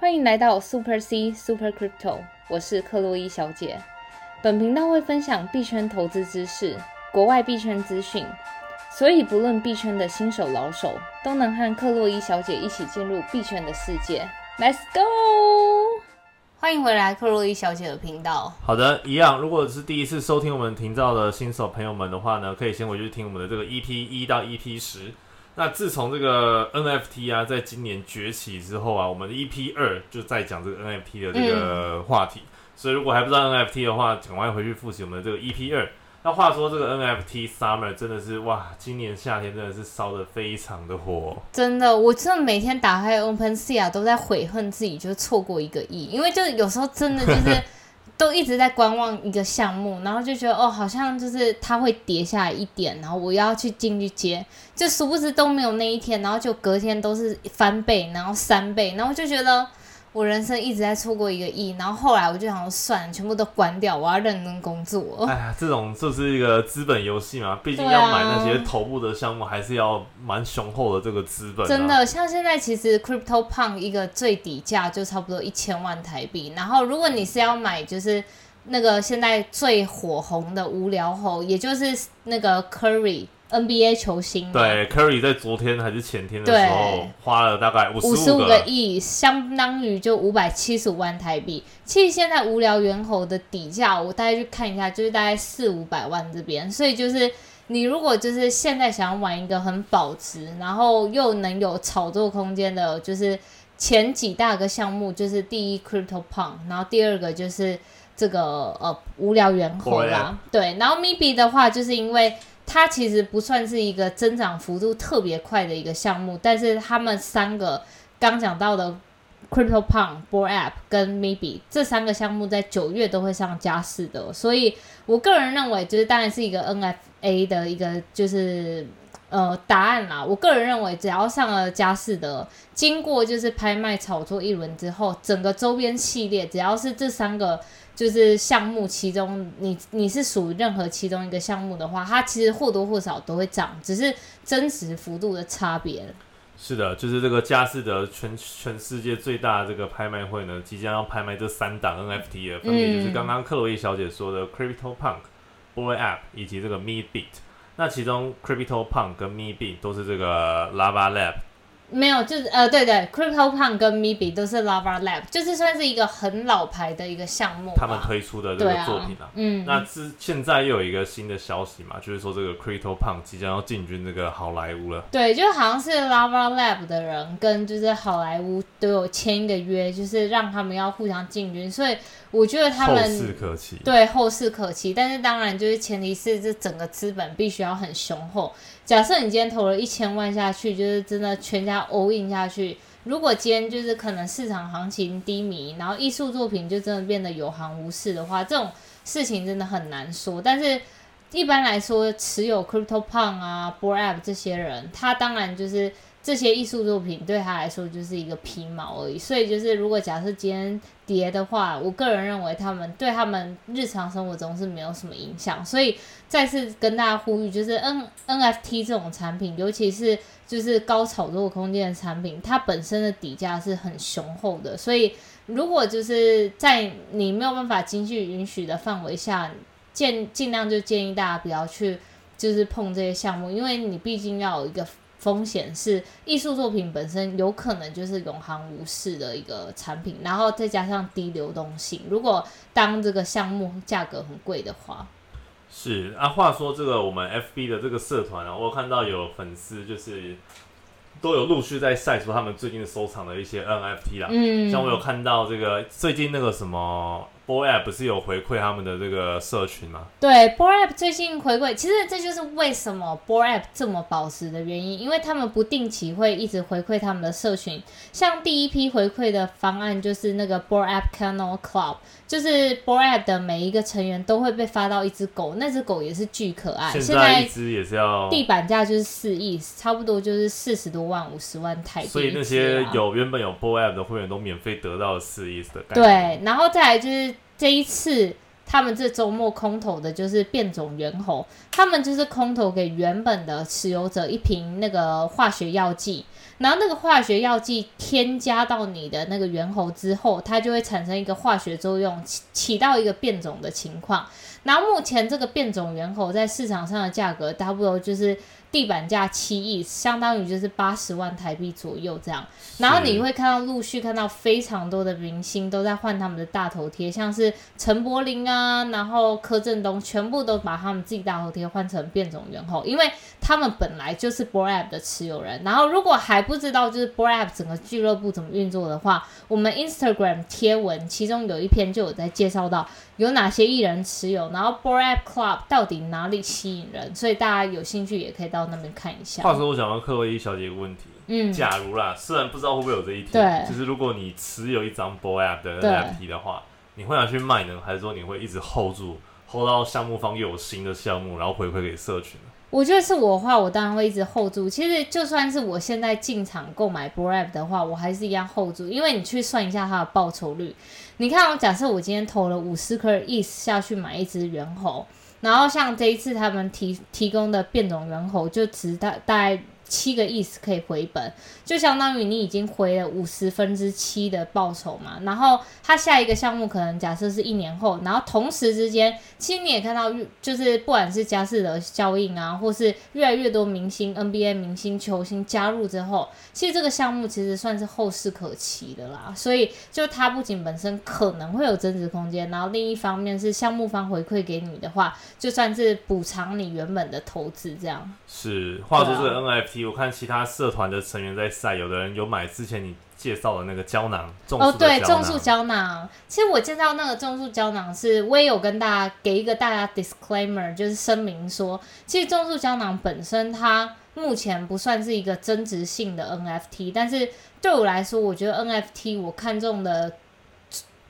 欢迎来到 Super C Super Crypto，我是克洛伊小姐。本频道会分享币圈投资知识、国外币圈资讯，所以不论币圈的新手老手，都能和克洛伊小姐一起进入币圈的世界。Let's go！欢迎回来克洛伊小姐的频道。好的，一样。如果是第一次收听我们频道的新手朋友们的话呢，可以先回去听我们的这个 EP 一到 EP 十。那自从这个 NFT 啊，在今年崛起之后啊，我们的 EP 二就在讲这个 NFT 的这个话题。所以如果还不知道 NFT 的话，赶快回去复习我们的这个 EP 二。那话说这个 NFT Summer 真的是哇，今年夏天真的是烧的非常的火。真的，我真的每天打开 OpenSea 都在悔恨自己就错过一个亿，因为就有时候真的就是。都一直在观望一个项目，然后就觉得哦，好像就是它会跌下来一点，然后我要去进去接，就殊不知都没有那一天，然后就隔天都是翻倍，然后三倍，然后就觉得。我人生一直在错过一个亿，然后后来我就想算，全部都关掉，我要认真工作。哎呀，这种就是一个资本游戏嘛，毕竟要买那些头部的项目，还是要蛮雄厚的这个资本。真的，像现在其实 Crypto Punk 一个最底价就差不多一千万台币，然后如果你是要买，就是那个现在最火红的无聊猴，也就是那个 Curry。NBA 球星对，Curry 在昨天还是前天的时候花了大概五十五个亿，相当于就五百七十五万台币。其实现在无聊猿猴的底价，我大概去看一下，就是大概四五百万这边。所以就是你如果就是现在想要玩一个很保值，然后又能有炒作空间的，就是前几大个项目，就是第一 Crypto Punk，然后第二个就是这个呃无聊猿猴啦。对，然后 Maybe 的话，就是因为。它其实不算是一个增长幅度特别快的一个项目，但是他们三个刚讲到的 Crypto Punk、b o r App 跟 Maybe 这三个项目在九月都会上加市的，所以我个人认为，就是当然是一个 NFA 的一个就是呃答案啦。我个人认为，只要上了加市的，经过就是拍卖炒作一轮之后，整个周边系列只要是这三个。就是项目其中，你你是属于任何其中一个项目的话，它其实或多或少都会涨，只是真实幅度的差别。是的，就是这个佳士得全全世界最大的这个拍卖会呢，即将要拍卖这三档 NFT 的，分别就是刚刚克洛伊小姐说的 Crypto Punk、Boy App 以及这个 Me Beat。那其中 Crypto Punk 跟 Me Beat 都是这个 Lava Lab。没有，就是呃，对对，Crypto Punk 跟 Maybe 都是 Lava Lab，就是算是一个很老牌的一个项目。他们推出的这个作品啊，嗯，那之现在又有一个新的消息嘛，就是说这个 Crypto Punk 即将要进军这个好莱坞了。对，就好像是 Lava Lab 的人跟就是好莱坞都有签一个约，就是让他们要互相进军，所以我觉得他们后事可期。对，后事可期，但是当然就是前提是这整个资本必须要很雄厚。假设你今天投了一千万下去，就是真的全家 all in 下去。如果今天就是可能市场行情低迷，然后艺术作品就真的变得有行无市的话，这种事情真的很难说。但是一般来说，持有 Crypto Punk 啊、b o r App 这些人，他当然就是。这些艺术作品对他来说就是一个皮毛而已，所以就是如果假设今天跌的话，我个人认为他们对他们日常生活中是没有什么影响。所以再次跟大家呼吁，就是 N NFT 这种产品，尤其是就是高炒作空间的产品，它本身的底价是很雄厚的。所以如果就是在你没有办法经济允许的范围下，建尽量就建议大家不要去就是碰这些项目，因为你毕竟要有一个。风险是艺术作品本身有可能就是永恒无视的一个产品，然后再加上低流动性。如果当这个项目价格很贵的话，是啊。话说这个我们 FB 的这个社团啊，我看到有粉丝就是都有陆续在晒出他们最近收藏的一些 NFT 啦。嗯，像我有看到这个最近那个什么。Boy App 不是有回馈他们的这个社群吗？对，Boy App 最近回馈，其实这就是为什么 Boy App 这么保值的原因，因为他们不定期会一直回馈他们的社群。像第一批回馈的方案就是那个 Boy App Kennel Club，就是 Boy App 的每一个成员都会被发到一只狗，那只狗也是巨可爱。现在一只也是要地板价就是四亿，差不多就是四十多万、五十万台币。所以那些有原本有 Boy App 的会员都免费得到四亿的概念。对，然后再来就是。这一次，他们这周末空投的就是变种猿猴，他们就是空投给原本的持有者一瓶那个化学药剂，然后那个化学药剂添加到你的那个猿猴之后，它就会产生一个化学作用，起起到一个变种的情况。然后目前这个变种猿猴在市场上的价格，差不多就是地板价七亿，相当于就是八十万台币左右这样。然后你会看到陆续看到非常多的明星都在换他们的大头贴，像是陈柏霖啊，然后柯震东，全部都把他们自己大头贴换成变种猿猴，因为他们本来就是 b o r App 的持有人。然后如果还不知道就是 b o r App 整个俱乐部怎么运作的话，我们 Instagram 贴文其中有一篇就有在介绍到有哪些艺人持有，然后 b o r App Club 到底哪里吸引人，所以大家有兴趣也可以到那边看一下。话说，我想问克洛伊小姐一个问题。嗯，假如啦，虽然不知道会不会有这一天，对就是如果你持有一张 bor app 的对 NFT 的话，你会拿去卖呢，还是说你会一直 hold 住，hold 到项目方又有新的项目，然后回馈给社群？我觉得是我的话，我当然会一直 hold 住。其实就算是我现在进场购买 b o r App 的话，我还是一样 hold 住，因为你去算一下它的报酬率。你看，我假设我今天投了五十颗 ETH 下去买一只猿猴，然后像这一次他们提提供的变种猿猴，就值大大概七个 ETH 可以回本，就相当于你已经回了五十分之七的报酬嘛。然后它下一个项目可能假设是一年后，然后同时之间，其实你也看到，就是不管是加士的效应啊，或是越来越多明星 NBA 明星球星加入之后，其实这个项目其实算是后市可期的啦。所以就它不仅本身可能会有增值空间，然后另一方面是项目方回馈给你的话，就算是补偿你原本的投资这样。是，话说这个对我看其他社团的成员在晒，有的人有买之前你介绍的那个胶囊，种哦，对。种树胶囊。其实我介绍那个种树胶囊是，我也有跟大家给一个大家 disclaimer，就是声明说，其实种树胶囊本身它目前不算是一个增值性的 NFT，但是对我来说，我觉得 NFT 我看中的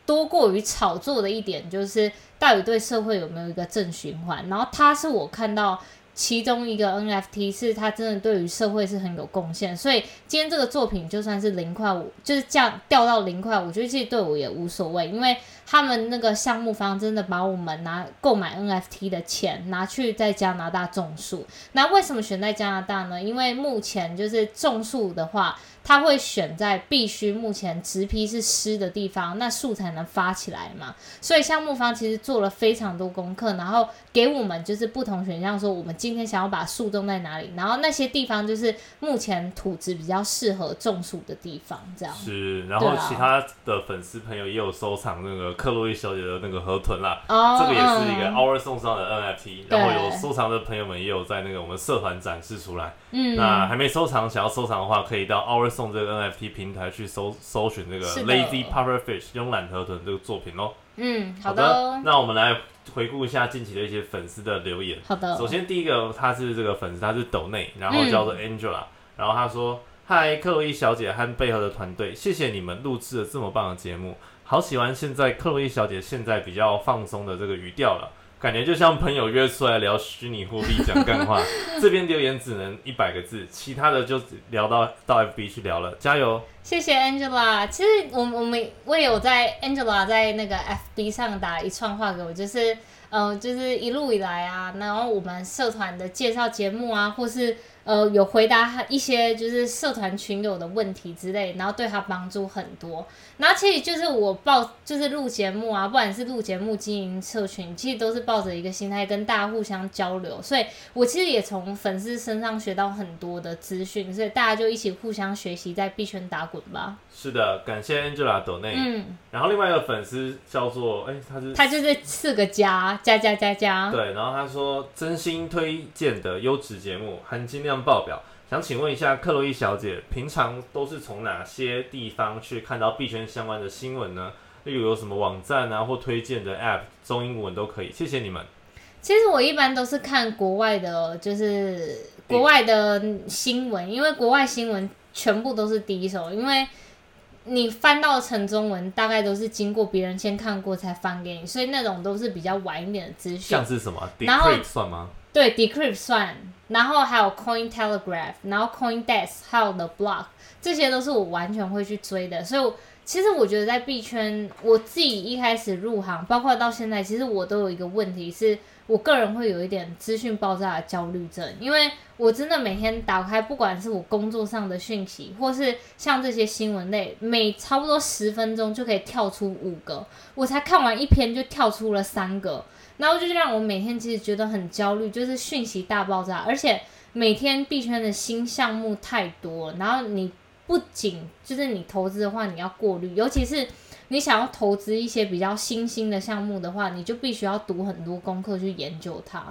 多过于炒作的一点，就是到底对社会有没有一个正循环。然后它是我看到。其中一个 NFT 是它真的对于社会是很有贡献，所以今天这个作品就算是零块五，就是降掉到零块，我觉得其实对我也无所谓，因为他们那个项目方真的把我们拿购买 NFT 的钱拿去在加拿大种树。那为什么选在加拿大呢？因为目前就是种树的话，它会选在必须目前植批是湿的地方，那树才能发起来嘛。所以项目方其实做了非常多功课，然后给我们就是不同选项，说我们今天想要把树种在哪里，然后那些地方就是目前土质比较适合种树的地方，这样。是，然后其他的粉丝朋友也有收藏那个克洛伊小姐的那个河豚啦，哦，这个也是一个嗯。Our 送上的 NFT，对。然后有收藏的朋友们也有在那个我们社团展示出来。嗯，那还没收藏，想要收藏的话，可以到 Our 送这个 NFT 平台去搜搜寻这个 Lazy Pufferfish 慵懒河豚这个作品哦。嗯，好的。的，，那我们来回顾一下近期的一些粉丝的留言。好的，首先第一个他是这个粉丝，他是斗内，然后嗯叫做 Angela，、然后他说：“嗨，克洛伊小姐和背后的团队，谢谢你们录制了这么棒的节目，好喜欢现在克洛伊小姐现在比较放松的这个语调了。”感觉就像朋友约出来聊虚拟货币讲干话，这边留言只能一百个字，其他的就只聊到到 FB 去聊了，加油！谢谢 Angela。其实我我们我也有在 Angela 在那个 FB 上打一串话给我，就是呃，就是一路以来啊，然后我们社团的介绍节目啊，或是呃有回答一些就是社团群友的问题之类，然后对他帮助很多。然后其实就是我报就是录节目啊，不管是录节目、经营社群，其实都是抱着一个心态跟大家互相交流，所以我其实也从粉丝身上学到很多的资讯，所以大家就一起互相学习，在币圈打滚吧。是的，感谢 Angela 斗内。嗯，然后另外一个粉丝叫做，哎、他是他就是四个加加加加加。对，然后他说真心推荐的优质节目，含金量爆表。想请问一下克洛伊小姐，平常都是从哪些地方去看到币圈相关的新闻呢？例如有什么网站啊，或推荐的 App，中英文都可以。谢谢你们。其实我一般都是看国外的，就是国外的新闻，因为国外新闻全部都是第一手，因为你翻到成中文，大概都是经过别人先看过才翻给你，所以那种都是比较晚一点的资讯像。是什么然后 Decrypt 算吗？对，Decrypt 算，然后还有 Coin Telegraph，然后 Coin Desk，还有 The Block，这些都是我完全会去追的。所以我，其实我觉得在币圈，我自己一开始入行，包括到现在，其实我都有一个问题是，我个人会有一点资讯爆炸的焦虑症，因为我真的每天打开，不管是我工作上的讯息，或是像这些新闻类，每差不多十分钟就可以跳出五个，我才看完一篇就跳出了三个，然后就是让我每天其实觉得很焦虑，就是讯息大爆炸，而且每天币圈的新项目太多，然后你不仅就是你投资的话，你要过滤，尤其是。你想要投资一些比较新兴的项目的话，你就必须要读很多功课去研究它。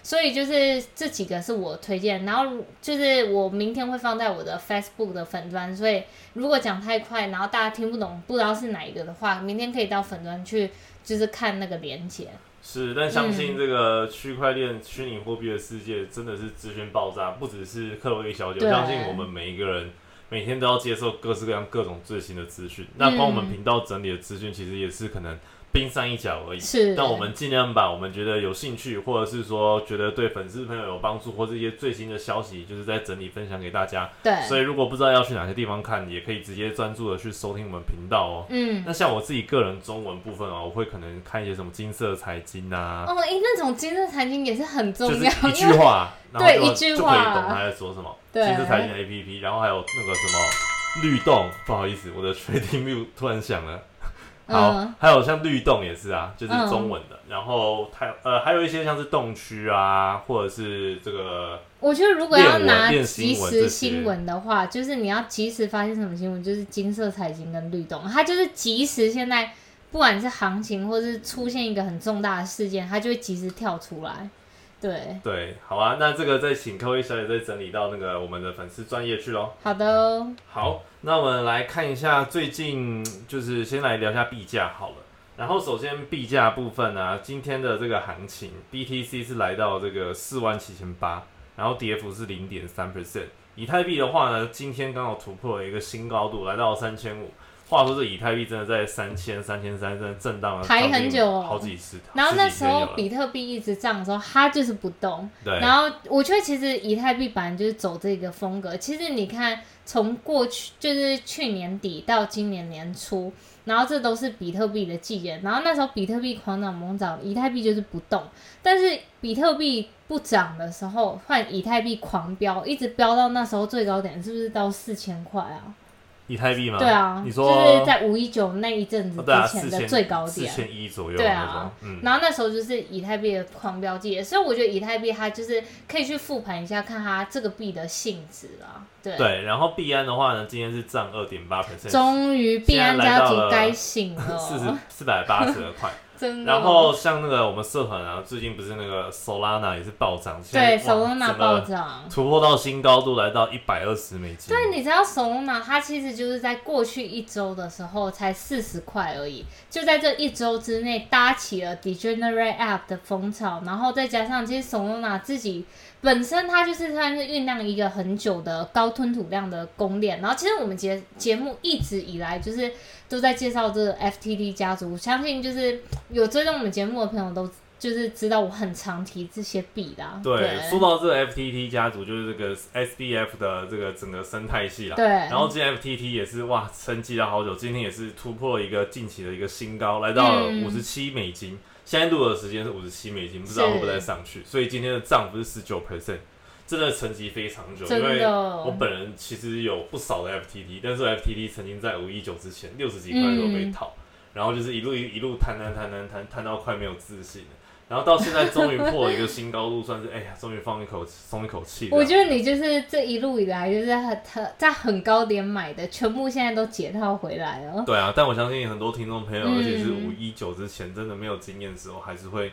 所以就是这几个是我推荐，然后就是我明天会放在我的 Facebook 的粉砖，所以如果讲太快，然后大家听不懂，不知道是哪一个的话，明天可以到粉砖去就是看那个连接。是，但相信这个区块链、虚拟货币的世界真的是资讯爆炸，不只是克洛伊小姐，我相信我们每一个人。每天都要接受各式各样各种最新的资讯，那帮我们频道整理的资讯，其实也是可能。冰山一角而已，是。但我们尽量把我们觉得有兴趣，或者是说觉得对粉丝朋友有帮助，或是一些最新的消息，就是在整理分享给大家。对。所以如果不知道要去哪些地方看，也可以直接专注的去收听我们频道哦。嗯。那像我自己个人中文部分哦，我会可能看一些什么金色财经啊。哦，哎，那种金色财经也是很重要。一句话，对，一句话就可以懂他在说什么。对。金色财经的 A P P，然后还有那个什么律动，不好意思，我的 Trading View 突然响了。好，还有像律动也是啊，就是中文的。然后它呃还有一些像是动区啊，或者是这个。我觉得如果要拿即时新闻的话，就是你要及时发现什么新闻，就是金色财经跟律动，它就是及时现在不管是行情或是出现一个很重大的事件，它就会及时跳出来。对对，好啊，那这个再请各位小姐再整理到那个我们的粉丝专业去喽。好的，好，那我们来看一下最近，就是先来聊一下币价好了。然后首先币价部分呢，今天的这个行情，BTC 是来到这个四万七千八，然后跌幅是零点三 percent。以太币的话呢，今天刚好突破了一个新高度，来到三千五。话说这以太币真的在三千、三千三真的震荡了抬很久，好几次。然后那时候比特币一直涨的时候，它就是不动。对。然后我觉得其实以太币本来就是走这个风格。其实你看，从过去就是去年底到今年年初，然后这都是比特币的季节。然后那时候比特币狂涨猛涨，以太币就是不动。但是比特币不涨的时候，换以太币狂飙，一直飙到那时候最高点，是不是到四千块啊？以太币吗？对啊，你说就是在五一九那一阵子之前的最高点，四千一左右。对啊，然后那时候就是以太币的狂飙季，所以我觉得以太币它就是可以去复盘一下，看它这个币的性质啊。对对，然后币安的话呢，今天是涨二点八 percent，终于币安家族该醒了，四十四百八十二块。然后像那个我们社团啊，最近不是那个 Solana 也是暴涨，对，Solana 暴涨，突破到新高度，来到一百二十美金。对，你知道 Solana 它其实就是在过去一周的时候才四十块而已，就在这一周之内搭起了 Degenerate App 的风潮，然后再加上其实 Solana 自己。本身它就是算是酝酿一个很久的高吞吐量的供链，然后其实我们节节目一直以来就是都在介绍这个 FTT 家族，相信就是有追踪我们节目的朋友都就是知道我很常提这些币的。对，说到这个 FTT 家族，就是这个 SDF 的这个整个生态系啦。对。然后这 FTT 也是哇，沉寂了好久，今天也是突破一个近期的一个新高，来到了五十七美金。现在录的时间是五十七美金，不知道会不会再上去。所以今天的涨幅是十九 percent，真的沉寂非常久。因为我本人其实有不少的 FTT，但是 FTT 曾经在五一九之前六十几块都被套，然后就是一路一路摊摊摊摊摊摊到快没有自信了。然后到现在终于破了一个新高度，算是哎呀，终于放一口松一口气。我觉得你就是这一路以来就是很很在很高点买的，全部现在都解套回来了。对啊，但我相信很多听众朋友，尤其是五一九之前真的没有经验的时候，还是会。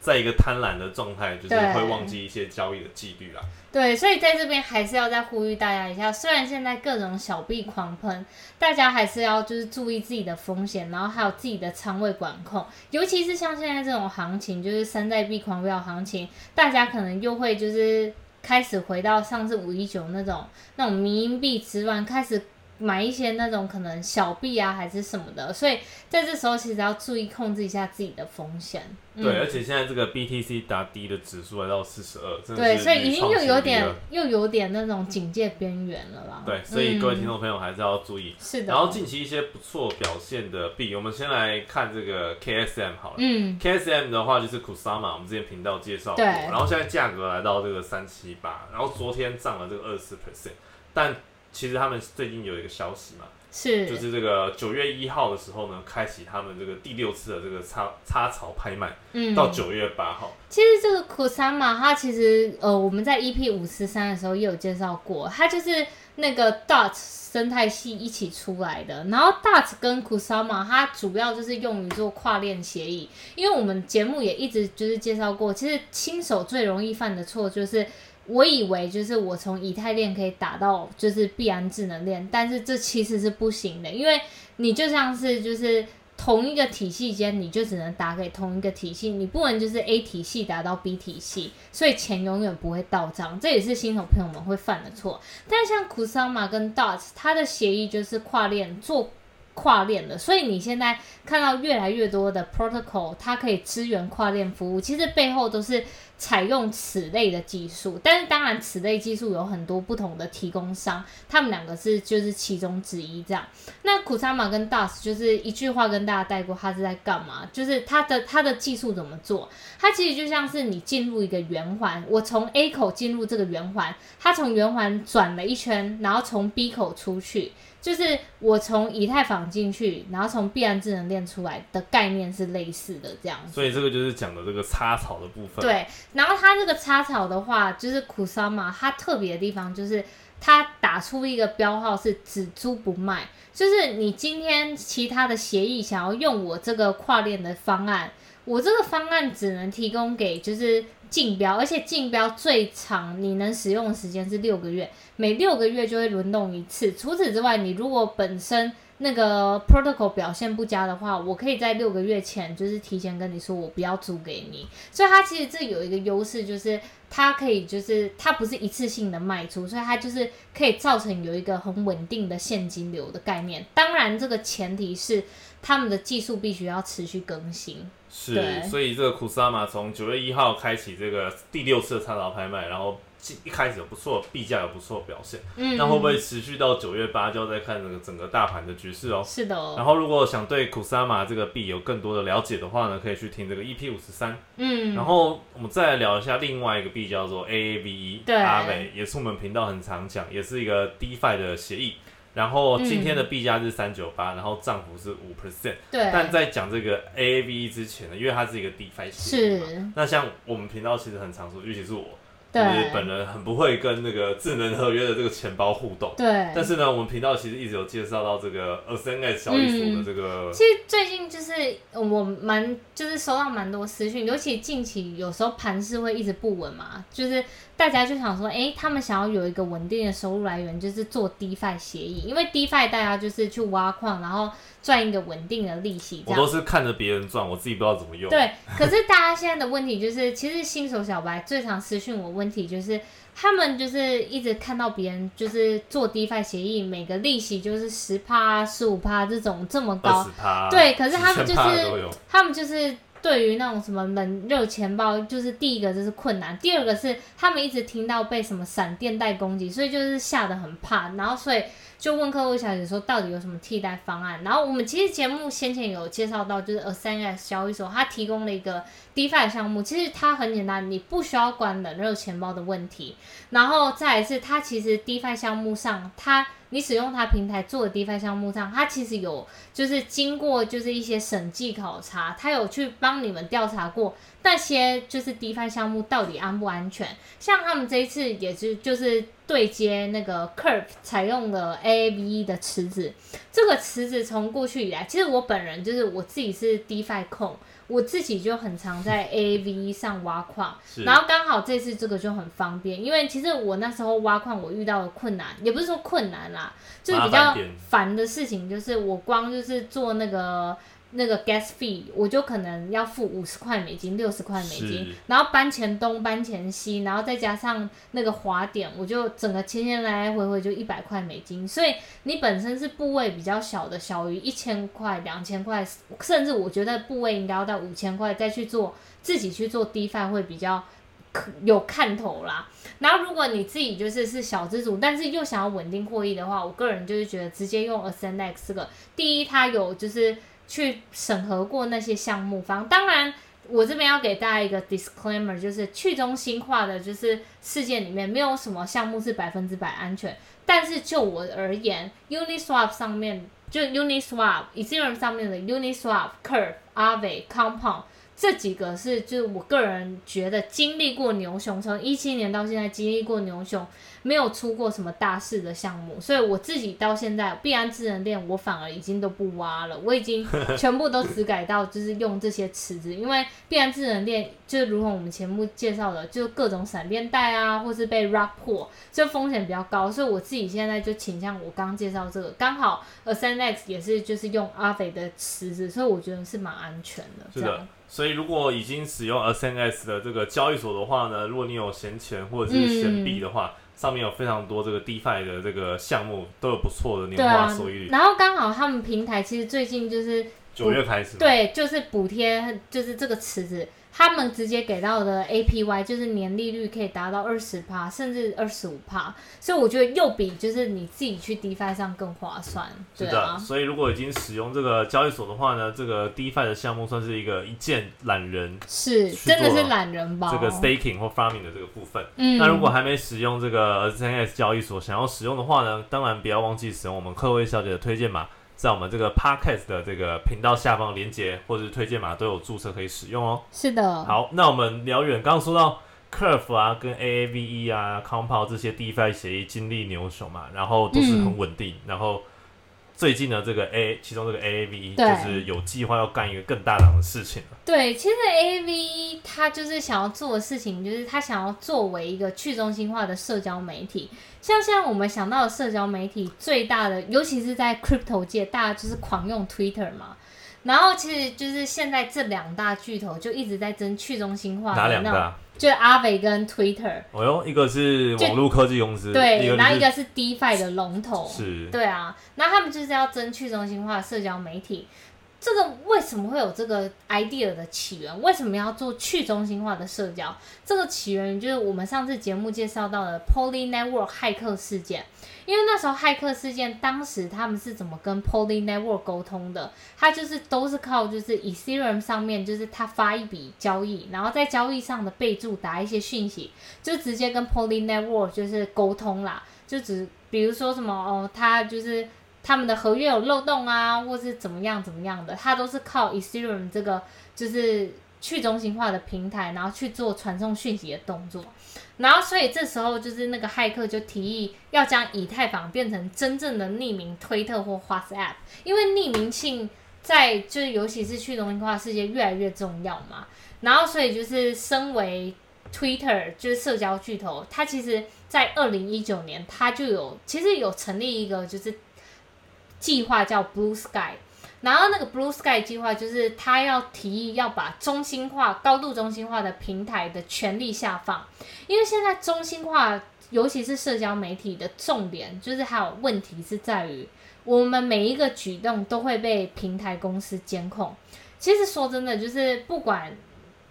在一个贪婪的状态，就是会忘记一些交易的纪律啦。对，所以在这边还是要再呼吁大家一下，虽然现在各种小币狂喷，大家还是要就是注意自己的风险，然后还有自己的仓位管控。尤其是像现在这种行情，就是山寨币狂飙行情，大家可能又会就是开始回到上次五一九那种那种民营币之乱，开始买一些那种可能小币啊还是什么的，所以在这时候其实要注意控制一下自己的风险。嗯对，而且现在这个 BTC 打低的指数来到四十二，对，所以已经又有点又有点那种警戒边缘了啦。对，所以各位听嗯众朋友还是要注意。是的，然后近期一些不错表现的币，我们先来看这个 KSM 好了。嗯 KSM 的话就是 Kusama，我们之前频道介绍过，对然后现在价格来到这个三七八，然后昨天涨了这个二十 percent，但其实他们最近有一个消息嘛，是就是这个九月一号的时候呢，开启他们这个第六次的这个插插槽拍卖，嗯到九月八号。其实这个 Kusama 它其实呃我们在 EP 五十三的时候也有介绍过，它就是那个 Dot 生态系一起出来的。然后 Dot 跟 Kusama 它主要就是用于做跨链协议，因为我们节目也一直就是介绍过，其实新手最容易犯的错就是。我以为就是我从以太链可以打到就是币安智能链，但是这其实是不行的，因为你就像是就是同一个体系间，你就只能打给同一个体系，你不能就是 A 体系打到 B 体系，所以钱永远不会到账，这也是新手朋友们会犯的错。但像 Kusama 跟 Dots，它的协议就是跨链做跨链的，所以你现在看到越来越多的 protocol，它可以支援跨链服务，其实背后都是采用此类的技术。但是当然，此类技术有很多不同的提供商，他们两个是就是其中之一这样。那 Kusama 跟 DAS 就是一句话跟大家带过，它是在干嘛？就是它的它的技术怎么做？它其实就像是你进入一个圆环，我从 A 口进入这个圆环，它从圆环转了一圈，然后从 B 口出去，就是我从以太坊进去，然后从必然智能链出来的概念是类似的这样子。所以这个就是讲的这个插槽的部分。，对，然后它这个插槽的话，就是 Kusama，它特别的地方就是它打出一个标号是只租不卖，就是你今天其他的协议想要用我这个跨链的方案，我这个方案只能提供给就是竞标，而且竞标最长你能使用的时间是六个月，每六个月就会轮动一次。除此之外，你如果本身那个 protocol 表现不佳的话，我可以在六个月前就是提前跟你说，我不要租给你。所以它其实这有一个优势，就是它可以就是它不是一次性的卖出，所以它就是可以造成有一个很稳定的现金流的概念。当然，这个前提是他们的技术必须要持续更新。是，所以这个 Kusama 从九月一号开启这个第六次的插槽拍卖，然后一开始有不错币价有不错表现，嗯，那会不会持续到九月八就要再看这个整个大盘的局势哦。是的哦，然后，如果想对 Kusama 这个币有更多的了解的话呢，可以去听这个 EP 五十三。嗯，然后我们再来聊一下另外一个币，叫做 AAVE，对阿美也是我们频道很常讲，也是一个 DeFi 的协议。然后今天的币价是三九八，然后涨幅是五 percent。对，但在讲这个 AAVE 之前呢，因为它是一个 DeFi 协议嘛，是，那像我们频道其实很常说，尤其是我，就是本人很不会跟那个智能合约的这个钱包互动。对，但是呢，我们频道其实一直有介绍到这个 SNS 交易所的这个，其实最近就是我蛮就是收到蛮多私讯，尤其近期有时候盘势会一直不稳嘛，就是大家就想说，诶，他们想要有一个稳定的收入来源，就是做 DeFi 协议，因为 DeFi 大家就是去挖矿，然后赚一个稳定的利息这我。都是看着别人赚，我自己不知道怎么用。对，可是大家现在的问题就是，其实新手小白最常私讯我问题就是，他们就是一直看到别人就是做 DeFi 协议，每个利息就是十趴、十五趴这种这么二高，对可是他们就是他们就是对于那种什么冷热钱包，就是第一个就是困难，第二个是他们一直听到被什么闪电带攻击，所以就是吓得很怕，然后所以就问客户小姐说到底有什么替代方案。然后我们其实节目先前有介绍到，就是 Ascend 交易所它提供了一个 DeFi 项目，其实它很简单，你不需要管冷热钱包的问题，然后再来是它其实 DeFi 项目上它。你使用它平台做的 DeFi 项目上，它其实有就是经过就是一些审计考察，它有去帮你们调查过那些就是 DeFi 项目到底安不安全。像他们这一次也是就是对接那个 Curve 采用了 AAVE 的池子，这个池子从过去以来，其实我本人就是我自己是 DeFi 控，我自己就很常在 AAVE 上挖矿。然后刚好这次这个就很方便，因为其实我那时候挖矿我遇到的困难，也不是说困难啦，就是比较烦的事情，就是我光就是做那个那个 gas fee，我就可能要付五十块美金、六十块美金，然后搬前东搬前西，然后再加上那个滑点，我就整个千千来来回回就一百块美金。所以你本身是部位比较小的，小于一千块、两千块，甚至我觉得部位应该要到五千块再去做自己去做 DeFi 会比较可有看头啦。然后如果你自己就是是小资主，但是又想要稳定获益的话，我个人就是觉得直接用 AscendX 这个，第一它有就是去审核过那些项目方，当然。我这边要给大家一个 disclaimer，就是去中心化的，就是世界里面没有什么项目是百分之百安全。但是就我而言，Uniswap 上面就 Uniswap、Ethereum 上面的 Uniswap、Curve、Aave、Compound 这几个是，就是我个人觉得经历过牛熊，从一七年到现在经历过牛熊，没有出过什么大事的项目，所以我自己到现在币安智能链我反而已经都不挖了，我已经全部都只改到就是用这些池子，因为币安智能链就如同我们前面介绍的，就各种闪电贷啊，或是被 rug 破，这风险比较高，所以我自己现在就倾向我刚介绍这个，刚好 Ascendex 也是就是用阿肥的池子，所以我觉得是蛮安全的。是的，所以如果已经使用 Ascend 的这个交易所的话呢，如果你有闲钱或者是闲币的话，上面有非常多这个 DeFi 的这个项目都有不错的年化收益率。然后刚好他们平台其实最近就是九月开始，对，就是补贴，就是这个池子。他们直接给到的 APY 就是年利率可以达到二十帕，甚至二十五帕，所以我觉得又比就是你自己去 DeFi 上更划算。是的，所以如果已经使用这个交易所的话呢，这个 DeFi 的项目算是一个一键懒人，是真的是懒人吧？这个 Staking 或 Farming 的这个部分。嗯，那如果还没使用这个 SNS 交易所，想要使用的话呢，当然不要忘记使用我们客位小姐的推荐码。在我们这个 podcast 的这个频道下方连接或者是推荐码都有注册可以使用哦。是的。好，那我们聊远，刚刚说到 Curve 啊，跟 AAVE 啊，Compound 这些 DeFi 协议经历牛熊嘛，然后都是很稳定，然后。最近呢，这个 A 其中这个 A V 就是有计划要干一个更大胆的事情了。对，其实 A V 它就是想要做的事情，就是它想要作为一个去中心化的社交媒体。像现在我们想到的社交媒体最大的，尤其是在 Crypto 界，大家就是狂用 Twitter 嘛。然后其实就是现在这两大巨头就一直在争去中心化。哪两个？就是阿伟跟 Twitter。哦哟，一个是网络科技公司，对，然后一个是 DeFi 的龙头。是。对啊，那他们就是要争去中心化社交媒体。这个为什么会有这个 idea 的起源？为什么要做去中心化的社交？这个起源就是我们上次节目介绍到的 Poly Network 骇客事件。因为那时候骇客事件，当时他们是怎么跟 Poly Network 沟通的？他就是都是靠就是 Ethereum 上面，就是他发一笔交易，然后在交易上的备注打一些讯息，就直接跟 Poly Network 就是沟通啦。就只比如说什么哦，他就是他们的合约有漏洞啊，或是怎么样怎么样的，他都是靠 Ethereum 这个就是去中心化的平台，然后去做传送讯息的动作。然后，所以这时候就是那个骇客就提议要将以太坊变成真正的匿名推特或 WhatsApp，因为匿名性在就是尤其是去中心化世界越来越重要嘛。然后，所以就是身为 Twitter 就是社交巨头，它其实在二零一九年它就有其实有成立一个就是计划叫 Blue Sky。然后那个 Blue Sky 计划就是他要提议要把中心化、高度中心化的平台的权力下放，因为现在中心化，尤其是社交媒体的重点，就是还有问题是在于，我们每一个举动都会被平台公司监控。其实说真的，就是不管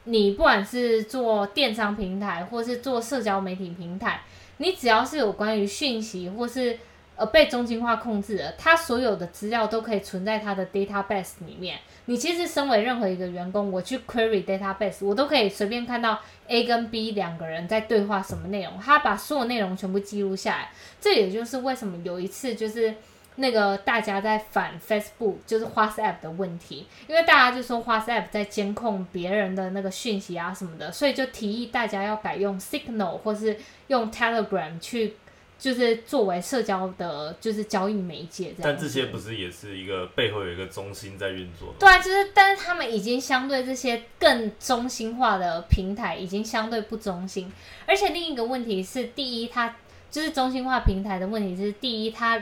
你不管是做电商平台，或是做社交媒体平台，你只要是有关于讯息或是。呃，被中心化控制了，他所有的资料都可以存在他的 database 里面。你其实身为任何一个员工，我去 query database，我都可以随便看到 A 跟 B 两个人在对话什么内容，他把所有内容全部记录下来。这也就是为什么有一次就是那个大家在反 Facebook，就是 WhatsApp 的问题，因为大家就说 WhatsApp 在监控别人的那个讯息啊什么的，所以就提议大家要改用 Signal 或是用 Telegram 去。就是作为社交的，就是交易媒介这样。但这些不是也是一个背后有一个中心在运作？对啊，就是，但是他们已经相对这些更中心化的平台已经相对不中心。而且另一个问题是，第一，它就是中心化平台的问题是，第一，它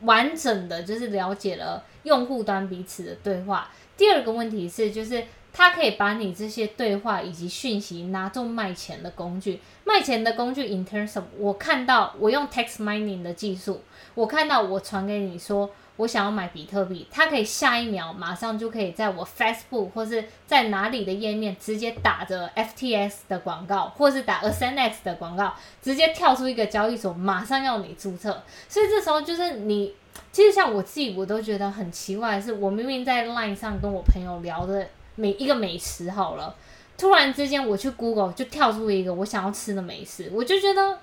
完整的就是了解了用户端彼此的对话。第二个问题是，就是它可以把你这些对话以及讯息拿做卖钱的工具。卖钱的工具，in terms of，我看到我用 text mining 的技术，我看到我传给你说。我想要买比特币，它可以下一秒马上就可以在我 Facebook 或是在哪里的页面直接打着 FTS 的广告，或是打 Asenex 的广告，直接跳出一个交易所，马上要你注册。所以这时候就是你，其实像我自己，我都觉得很奇怪，是我明明在 Line 上跟我朋友聊的每一个美食好了，突然之间我去 Google 就跳出一个我想要吃的美食，我就觉得。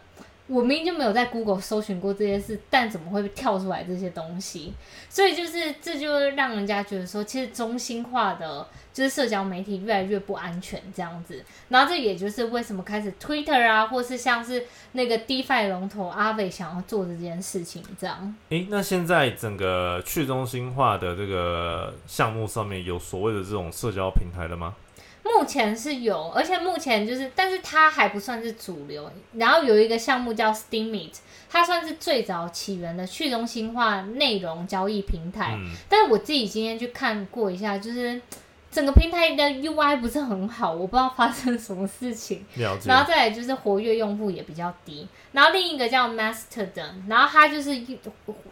我明明就没有在 Google 搜寻过这些事，但怎么会跳出来这些东西？所以就是这就让人家觉得说，其实中心化的就是社交媒体越来越不安全这样子。然后这也就是为什么开始 Twitter 啊，或是像是那个 DeFi 龙头阿伟想要做这件事情这样。诶，那现在整个去中心化的这个项目上面有所谓的这种社交平台了吗？目前是有，而且目前就是，但是它还不算是主流。然后有一个项目叫 Steemit，它算是最早起源的去中心化内容交易平台。但是我自己今天去看过一下，就是整个平台的 UI 不是很好，我不知道发生什么事情。然后再来就是活跃用户也比较低。然后另一个叫 Mastodon，然后它就是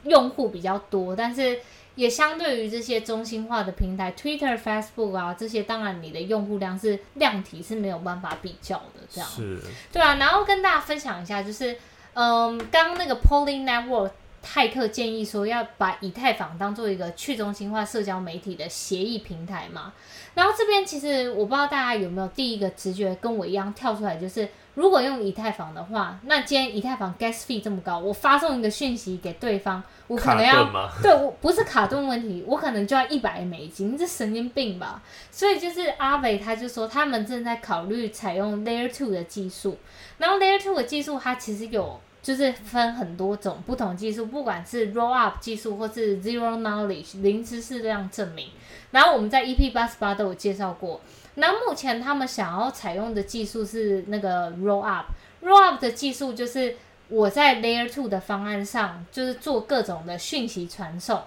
用户比较多，但是。也相对于这些中心化的平台，Twitter、Facebook 啊这些，当然你的用户量是量体是没有办法比较的，这样是，对啊。然后跟大家分享一下，就是嗯，刚刚那个 Polling Network 泰克建议说要把以太坊当做一个去中心化社交媒体的协议平台嘛。然后这边其实我不知道大家有没有第一个直觉跟我一样跳出来，就是。如果用以太坊的话，那既然以太坊 gas fee 这么高，我发送一个讯息给对方，我可能要对我不是卡顿问题，我可能就要一百美金，这神经病吧？所以就是阿伟他就说他们正在考虑采用 layer two 的技术，然后 layer two 的技术它其实有就是分很多种不同技术，不管是 roll up 技术或是 zero knowledge 零知识量证明，然后我们在 EP 八十八都有介绍过。那目前他们想要采用的技术是那个 roll up。roll up 的技术就是我在 layer two 的方案上，就是做各种的讯息传送，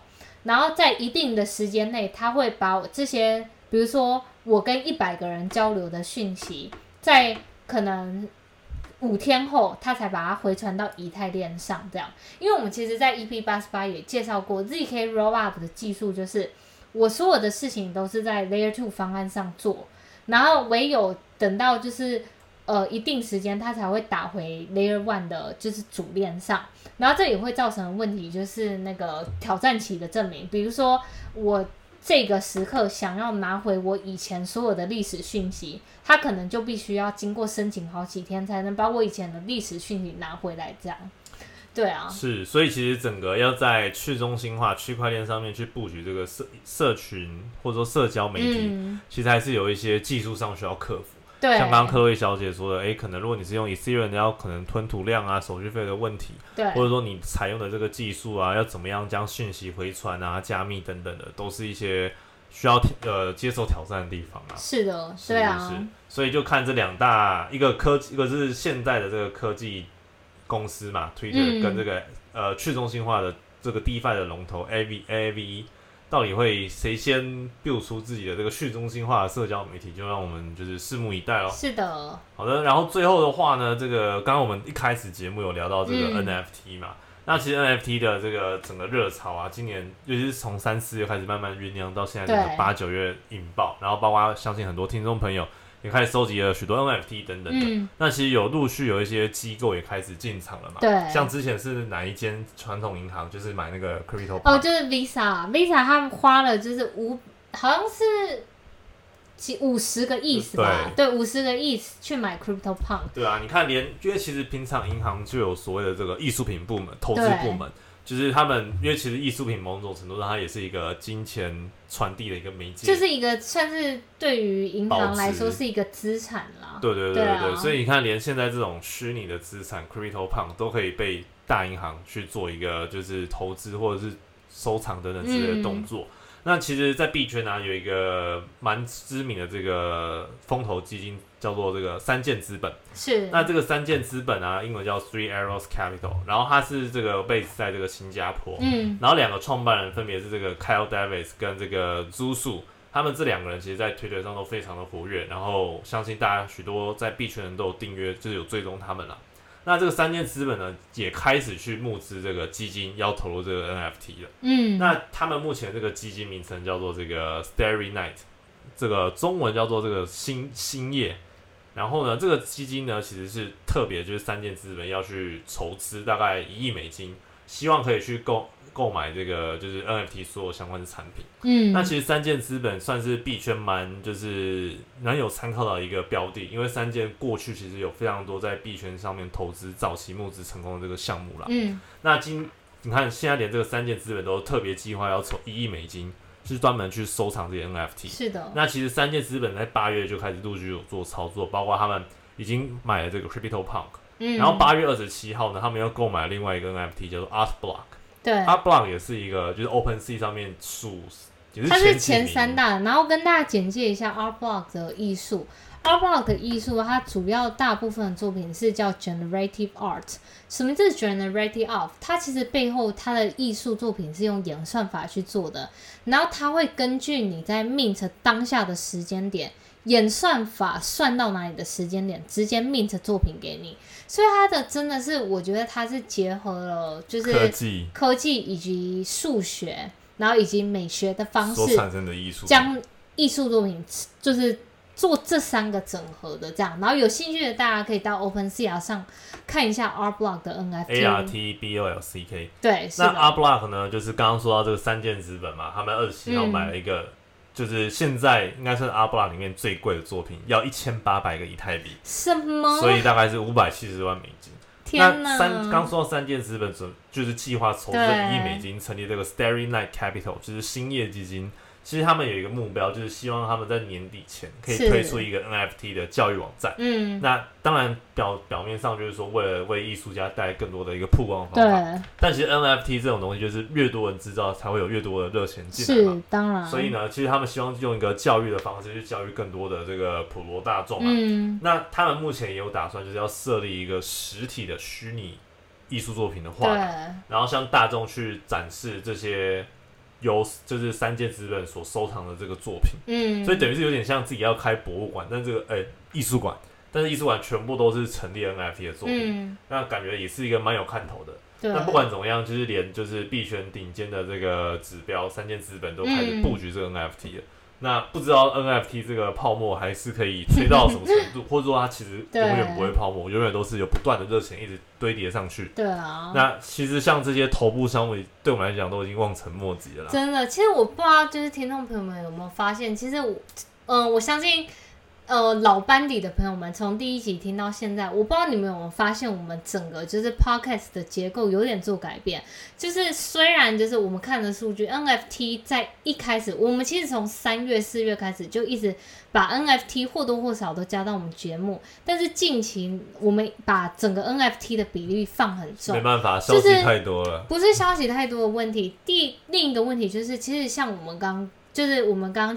然后在一定的时间内，他会把我这些，比如说我跟一百个人交流的讯息，在可能五天后，他才把它回传到以太链上。这样，因为我们其实，在 EP 八十八也介绍过 zk roll up 的技术，就是我所有的事情都是在 layer two 方案上做。然后唯有等到就是呃一定时间，它才会打回 Layer One 的就是主链上，然后这也会造成问题，就是那个挑战期的证明。比如说我这个时刻想要拿回我以前所有的历史讯息，它可能就必须要经过申请好几天，才能把我以前的历史讯息拿回来，这样。对啊，是，所以其实整个要在去中心化区块链上面去布局这个社社群或者说社交媒体，其实还是有一些技术上需要克服。对，像刚刚科威小姐说的，哎，可能如果你是用 Ethereum，要可能吞吐量啊、手续费的问题，对，或者说你采用的这个技术啊，要怎么样将讯息回传啊、加密等等的，都是一些需要呃接受挑战的地方啊。是的，对啊，所以就看这两大，一个科技，一个是现在的这个科技。公司嘛，Twitter 跟这个呃去中心化的这个 DeFi 的龙头 A V A V，到底会谁先 build 出自己的这个去中心化的社交媒体，就让我们就是拭目以待喽。是的，好的。然后最后的话呢，这个刚刚我们一开始节目有聊到这个 NFT 嘛，那其实 NFT 的这个整个热潮啊，今年尤其是从三四月开始慢慢酝酿到现在这个八九月引爆，然后包括相信很多听众朋友。也开始收集了许多 NFT 等等的，那其实有陆续有一些机构也开始进场了嘛。对，像之前是哪一间传统银行，就是买那个 Crypto。哦，就是 Visa，Visa 他们花了就是五，好像是几五十个亿是吧？对，五十个亿去买 Crypto Punk。对啊，你看，连因为其实平常银行就有所谓的这个艺术品部门、投资部门。就是他们，因为其实艺术品某种程度上，它也是一个金钱传递的一个媒介，就是一个算是对于银行来说是一个资产啦。对对对对对，所以你看，连现在这种虚拟的资产 （crypto p u n 都可以被大银行去做一个就是投资或者是收藏等等之类的动作。那其实，在币圈呢，有一个蛮知名的这个风投基金叫做这个三箭资本。是那这个三箭资本啊，英文叫 Three Arrows Capital，然后它是这个 base 在这个新加坡，嗯然后两个创办人分别是这个 Kyle Davis 跟这个 Zusu，他们这两个人其实，在 Twitter 上都非常的活跃，然后相信大家许多在币圈人都有订阅，就是有追踪他们了。那这个三箭资本呢，也开始去募资这个基金，要投入这个 NFT 了。嗯，那他们目前这个基金名称叫做这个 Starry Night，这个中文叫做这个星星夜。然后呢，这个基金呢其实是特别就是三箭资本要去筹资大概一亿美金，希望可以去购购买这个就是 NFT 所有相关的产品。嗯，那其实三箭资本算是币圈蛮就是蛮有参考的一个标的，因为三箭过去其实有非常多在币圈上面投资早期募资成功的这个项目啦。嗯那今你看现在连这个三箭资本都特别计划要筹一亿美金，是专门去收藏这些 NFT。是的，那其实三界资本在八月就开始陆续有做操作，包括他们已经买了这个 Crypto Punk，、嗯，然后八月二十七号呢，他们又购买另外一个 NFT 叫做 Art Block。对，Art Block 也是一个就是 Open Sea 上面数它是前三大，然后跟大家简介一下 Art Block 的艺术。Art Block 的艺术，它主要大部分的作品是叫 Generative Art。什么叫 Generative Art？它其实背后它的艺术作品是用演算法去做的，然后它会根据你在 mint 当下的时间点，演算法算到哪里的时间点，直接 mint 作品给你。所以它的真的是，我觉得它是结合了就是科技科技以及数学，然后以及美学的方式，所产生的艺术，将艺术作品就是做这三个整合的这样。然后有兴趣的大家可以到 OpenSea 上看一下 Art Block 的 NFT。A R T B O L C K。对，那，Art Block 呢，就是刚刚说到这个三箭资本嘛，他们二十七号嗯买了一个，就是现在应该是 Art Block 里面最贵的作品，要一千八百个以太币，什么？所以大概是五百七十万美金。天那三刚说到三箭资本准就是计划筹资一亿美金成立这个 Starry Night Capital，就是兴业基金。其实他们有一个目标，就是希望他们在年底前可以推出一个 NFT 的教育网站。嗯，那当然表表面上就是说为了为艺术家带来更多的一个曝光方法，对，但其实 NFT 这种东西就是越多人知道，才会有越多的热钱进来嘛。是当然。所以，呢，其实他们希望用一个教育的方式去教育更多的这个普罗大众嘛。嗯，那他们目前也有打算，就是要设立一个实体的虚拟艺术作品的画廊，，然后向大众去展示这些由就是三界资本所收藏的这个作品。嗯，所以等于是有点像自己要开博物馆，但这个哎艺术馆，但是艺术馆全部都是成立 NFT 的作品，嗯，那感觉也是一个蛮有看头的。对，那不管怎么样，就是连就是币圈顶尖的这个指标三件资本都开始布局这个 NFT 了。那不知道 NFT 这个泡沫还是可以吹到什么程度，或者说它其实永远不会泡沫，永远都是有不断的热钱一直堆叠上去。对啊，那其实像这些头部商务，对我们来讲都已经望尘莫及了啦。真的，其实我不知道，就是听众朋友们有没有发现，其实我，嗯、我相信，呃，老班底的朋友们从第一集听到现在，我不知道你们有没有发现，我们整个就是 podcast 的结构有点做改变。就是虽然就是我们看的数据，NFT 在一开始，我们其实从三月、四月开始就一直把 NFT 或多或少都加到我们节目，但是近期我们把整个 NFT 的比例放很重没。办法，消息就是太多了。不是消息太多的问题，第另一个问题就是，其实像我们刚就是我们刚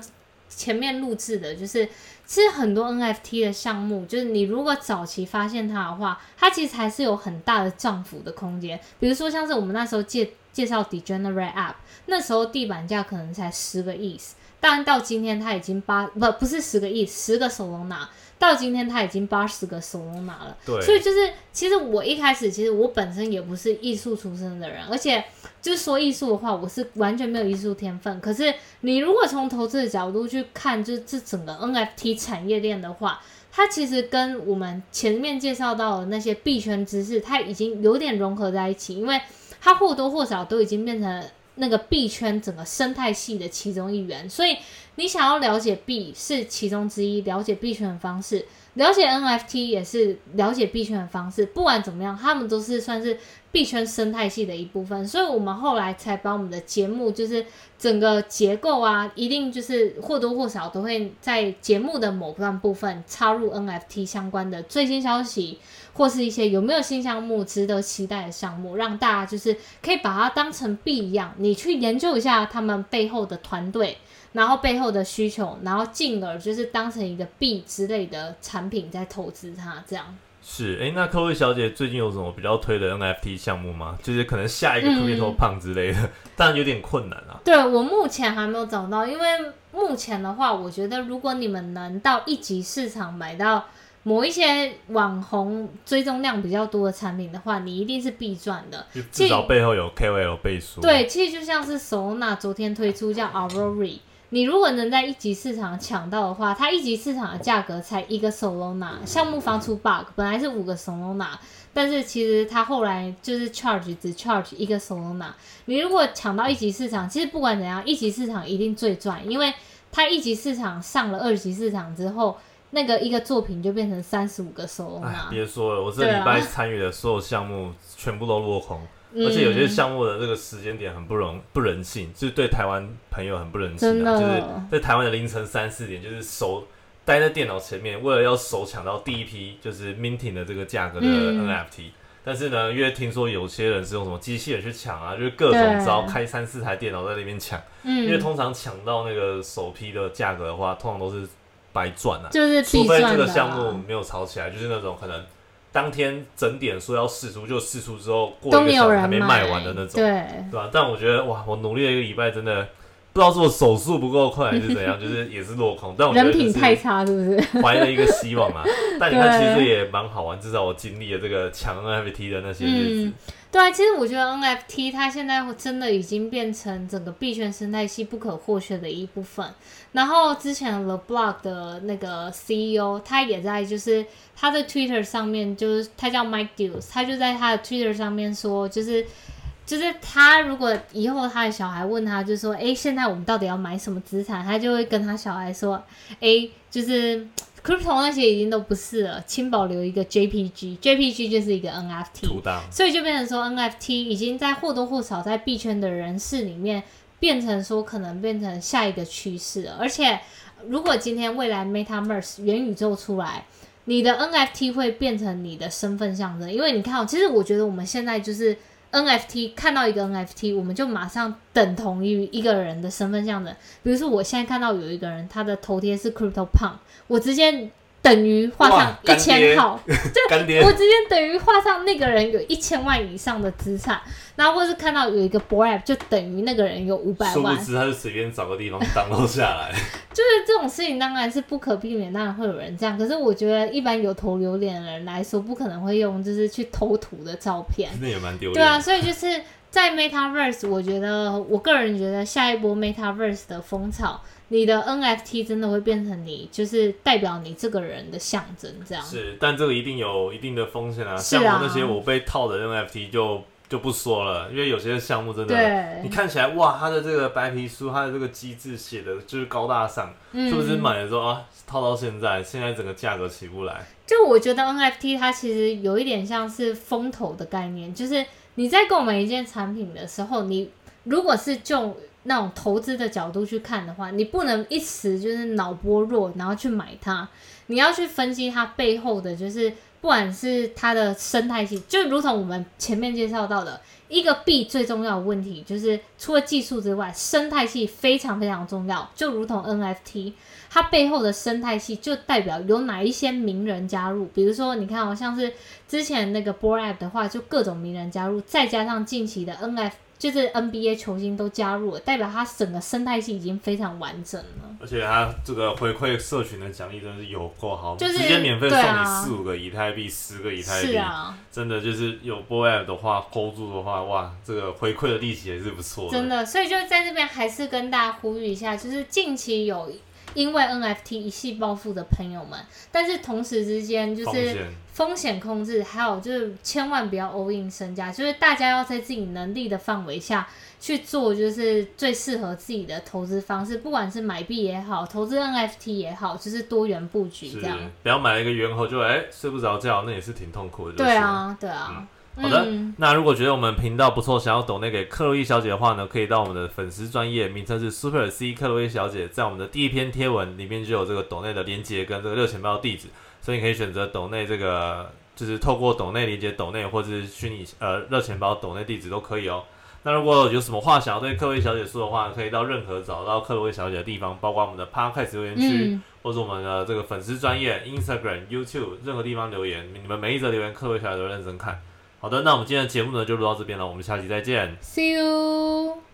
前面录制的，就是其实很多 NFT 的项目，就是你如果早期发现它的话，它其实还是有很大的涨幅的空间。比如说像是我们那时候介介绍 Degenerate App，那时候地板价可能才十个亿，但到今天它已经八不不是十个亿，十个手龙拿。到今天它已经八十个手龙拿了，对，所以就是，其实我一开始，其实我本身也不是艺术出身的人，而且就是说艺术的话，我是完全没有艺术天分。可是你如果从投资的角度去看，就是这整个 NFT 产业链的话，它其实跟我们前面介绍到的那些币圈知识，它已经有点融合在一起，因为它或多或少都已经变成那个币圈整个生态系的其中一员，所以你想要了解币是其中之一，了解币圈的方式，了解 NFT 也是了解币圈的方式。不管怎么样，他们都是算是币圈生态系的一部分，所以我们后来才把我们的节目就是整个结构啊，一定就是或多或少都会在节目的某段部分插入 NFT 相关的最新消息。或是一些有没有新项目值得期待的项目，让大家就是可以把它当成币一样，你去研究一下他们背后的团队，然后背后后的需求，然后进而就是当成一个币之类的产品在投资它，这样。是，哎，那克洛伊小姐最近有什么比较推的 NFT 项目吗？就是可能下一个嗯 Crypto 胖之类的，当然有点困难啊。对我目前还没有找到，因为目前的话，我觉得如果你们能到一级市场买到某一些网红追踪量比较多的产品的话，你一定是必赚的。至少背后有 KOL 背书。对，其实就像是 Solana 昨天推出叫 Aurora，你如果能在一级市场抢到的话，它一级市场的价格才一个 Solana，项目方出 bug，本来是五个 Solana，但是其实它后来就是 charge 只 charge 一个 Solana。你如果抢到一级市场，其实不管怎样，一级市场一定最赚，因为它一级市场上了二级市场之后，那个一个作品就变成三十五个哎，Solana，别说了，我这礼拜参与的所有项目全部都落空，嗯而且有些项目的这个时间点很不容不人性，就是对台湾朋友很不人性啊，就是在台湾的凌晨三四点，就是手待在电脑前面，为了要手抢到第一批就是 minting 的这个价格的嗯 NFT。但是呢，因为听说有些人是用什么机器人去抢啊，就是各种对招开三四台电脑在那边抢，因为嗯，通常抢到那个首批的价格的话，通常都是白赚啊。就是除非这个项目啊。没有炒起来，就是那种可能当天整点说要试出就试出之后过都一个小时还没卖完的那种，对，对吧、但我觉得哇，我努力了一个礼拜，真的不知道是我手速不够快还是怎样，就是也是落空。但我觉得人品太差，是不是？怀了一个希望啊。但你看，其实也蛮好玩，至少我经历了这个抢 NFT 的那些日子。嗯，对啊，其实我觉得 NFT 它现在真的已经变成整个币圈生态系不可或缺的一部分。然后之前 The Block 的那个 CEO 他也在就是他的 Twitter 上面，就是他叫 Mike Deals，他就在他的 Twitter 上面说，就是。就是他如果以后他的小孩问他，就说，诶，现在我们到底要买什么资产？他就会跟他小孩说，诶，就是 crypto 那些已经都不是了，请保留一个 JPG，JPG 就是一个 NFT。所以就变成说 NFT 已经在或多或少在币圈的人士里面变成说可能变成下一个趋势了，而且如果今天未来 MetaMerse 元宇宙出来，你的 NFT 会变成你的身份象征，因为你看、哦，其实我觉得我们现在就是 NFT 看到一个 NFT，我们就马上等同于一个人的身份象征。比如说我现在看到有一个人，他的头贴是 Crypto Punk，我直接等于画上一千号。对我直接等于画上那个人有一千万以上的资产，然后或是看到有一个 b o app 就等于那个人有五百万，殊不知他就随便找个地方 download 下来。就是这种事情当然是不可避免，当然会有人这样。可是我觉得一般有头有脸的人来说，不可能会用就是去偷图的照片。那也蛮丢脸。对啊，，所以就是在 MetaVerse，我觉得我个人觉得下一波 MetaVerse 的风潮，你的 NFT 真的会变成你就是代表你这个人的象征，这样。是，但这个一定有一定的风险啊。啊像我那些我被套的 NFT 就就不说了，因为有些项目真的，你，看起来哇，它的这个白皮书，它的这个机制写的就是高大上，嗯是不是买了之后啊，套到现在，现在整个价格起不来？就我觉得 NFT 它其实有一点像是风投的概念，就是你在购买一件产品的时候，你如果是就那种投资的角度去看的话，你不能一时就是脑波弱，然后去买它，你要去分析它背后的就是不管是它的生态系，就如同我们前面介绍到的。一个币最重要的问题就是，除了技术之外，生态系非常非常重要。就如同 NFT，它背后的生态系就代表有哪一些名人加入，比如说你看好、像是之前那个 b o r App 的话，就各种名人加入，再加上近期的 NFT 就是 NBA 球星都加入了，代表他整个生态系已经非常完整了。而且他这个回馈社群的奖励真的是有够好，就是直接免费送你四五个以太币、十个以太币，是啊，真的就是有 Boy App 的话勾住的话，哇，这个回馈的利息也是不错的。真的，所以就在这边还是跟大家呼吁一下，就是近期有因为 NFT 一系暴富的朋友们，但是同时之间就是风险控制，还有就是千万不要 all in 身家，就是大家要在自己能力的范围下去做，就是最适合自己的投资方式，不管是买币也好，投资 NFT 也好，就是多元布局是这样。不要买了一个猿猴就哎、睡不着觉，那也是挺痛苦的。就是对。啊，对啊。好的，那如果觉得我们频道不错，想要抖内给克洛伊小姐的话呢，可以到我们的粉丝专业，名称是苏菲尔 C 克洛伊小姐，在我们的第一篇贴文里面就有这个抖内的连接跟这个热钱包地址，所以你可以选择抖内这个，就是透过抖内连接抖内，或者是虚拟呃热钱包抖内地址都可以哦。那如果有什么话想要对克洛伊小姐说的话，可以到任何找到克洛伊小姐的地方，包括我们的 Podcast 留言区，或者我们的这个粉丝专业、Instagram、YouTube 任何地方留言，你们每一则留言克洛伊小姐都认真看。好的那我们今天的节目呢就录到这边了我们下期再见。See you